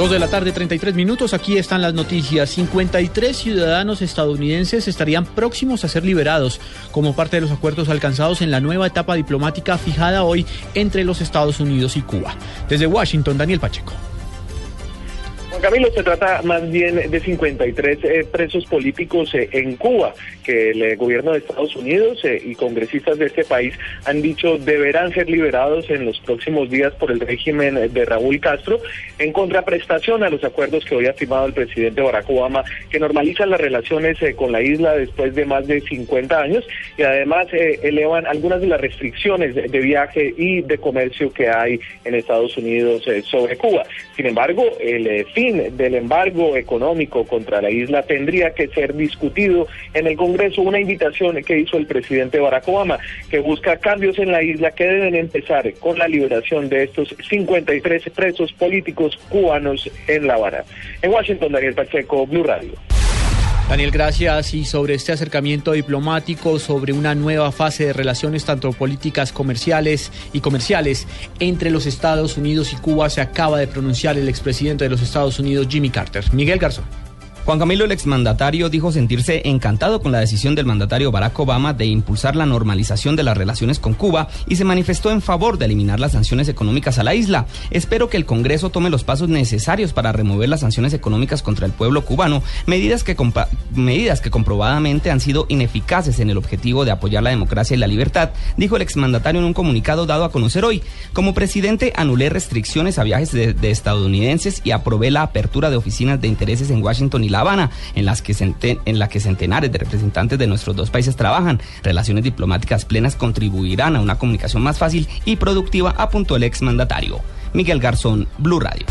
Dos de la tarde, 33 minutos. Aquí están las noticias. 53 ciudadanos estadounidenses estarían próximos a ser liberados como parte de los acuerdos alcanzados en la nueva etapa diplomática fijada hoy entre los Estados Unidos y Cuba. Desde Washington, Daniel Pacheco. Camilo, se trata más bien de 53 eh, presos políticos eh, en Cuba que el eh, gobierno de Estados Unidos eh, y congresistas de este país han dicho deberán ser liberados en los próximos días por el régimen de Raúl Castro en contraprestación a los acuerdos que hoy ha firmado el presidente Barack Obama que normalizan las relaciones eh, con la isla después de más de 50 años y además eh, elevan algunas de las restricciones de, de viaje y de comercio que hay en Estados Unidos sobre Cuba. Sin embargo, el eh, del embargo económico contra la isla tendría que ser discutido en el Congreso, una invitación que hizo el presidente Barack Obama, que busca cambios en la isla que deben empezar con la liberación de estos 53 presos políticos cubanos en La Habana. En Washington, Daniel Pacheco, Blue Radio. Daniel, gracias. Y sobre este acercamiento diplomático, sobre una nueva fase de relaciones tanto políticas comerciales y comerciales entre los Estados Unidos y Cuba, se acaba de pronunciar el expresidente de los Estados Unidos, Jimmy Carter. Miguel Garzón. Juan Camilo, el exmandatario, dijo sentirse encantado con la decisión del mandatario Barack Obama de impulsar la normalización de las relaciones con Cuba y se manifestó en favor de eliminar las sanciones económicas a la isla. Espero que el Congreso tome los pasos necesarios para remover las sanciones económicas contra el pueblo cubano, medidas que, medidas que comprobadamente han sido ineficaces en el objetivo de apoyar la democracia y la libertad, dijo el exmandatario en un comunicado dado a conocer hoy. Como presidente, anulé restricciones a viajes de, de estadounidenses y aprobé la apertura de oficinas de intereses en Washington y La Habana, en, las que en la que centenares de representantes de nuestros dos países trabajan. Relaciones diplomáticas plenas contribuirán a una comunicación más fácil y productiva, apuntó el exmandatario. Miguel Garzón, Blue Radio.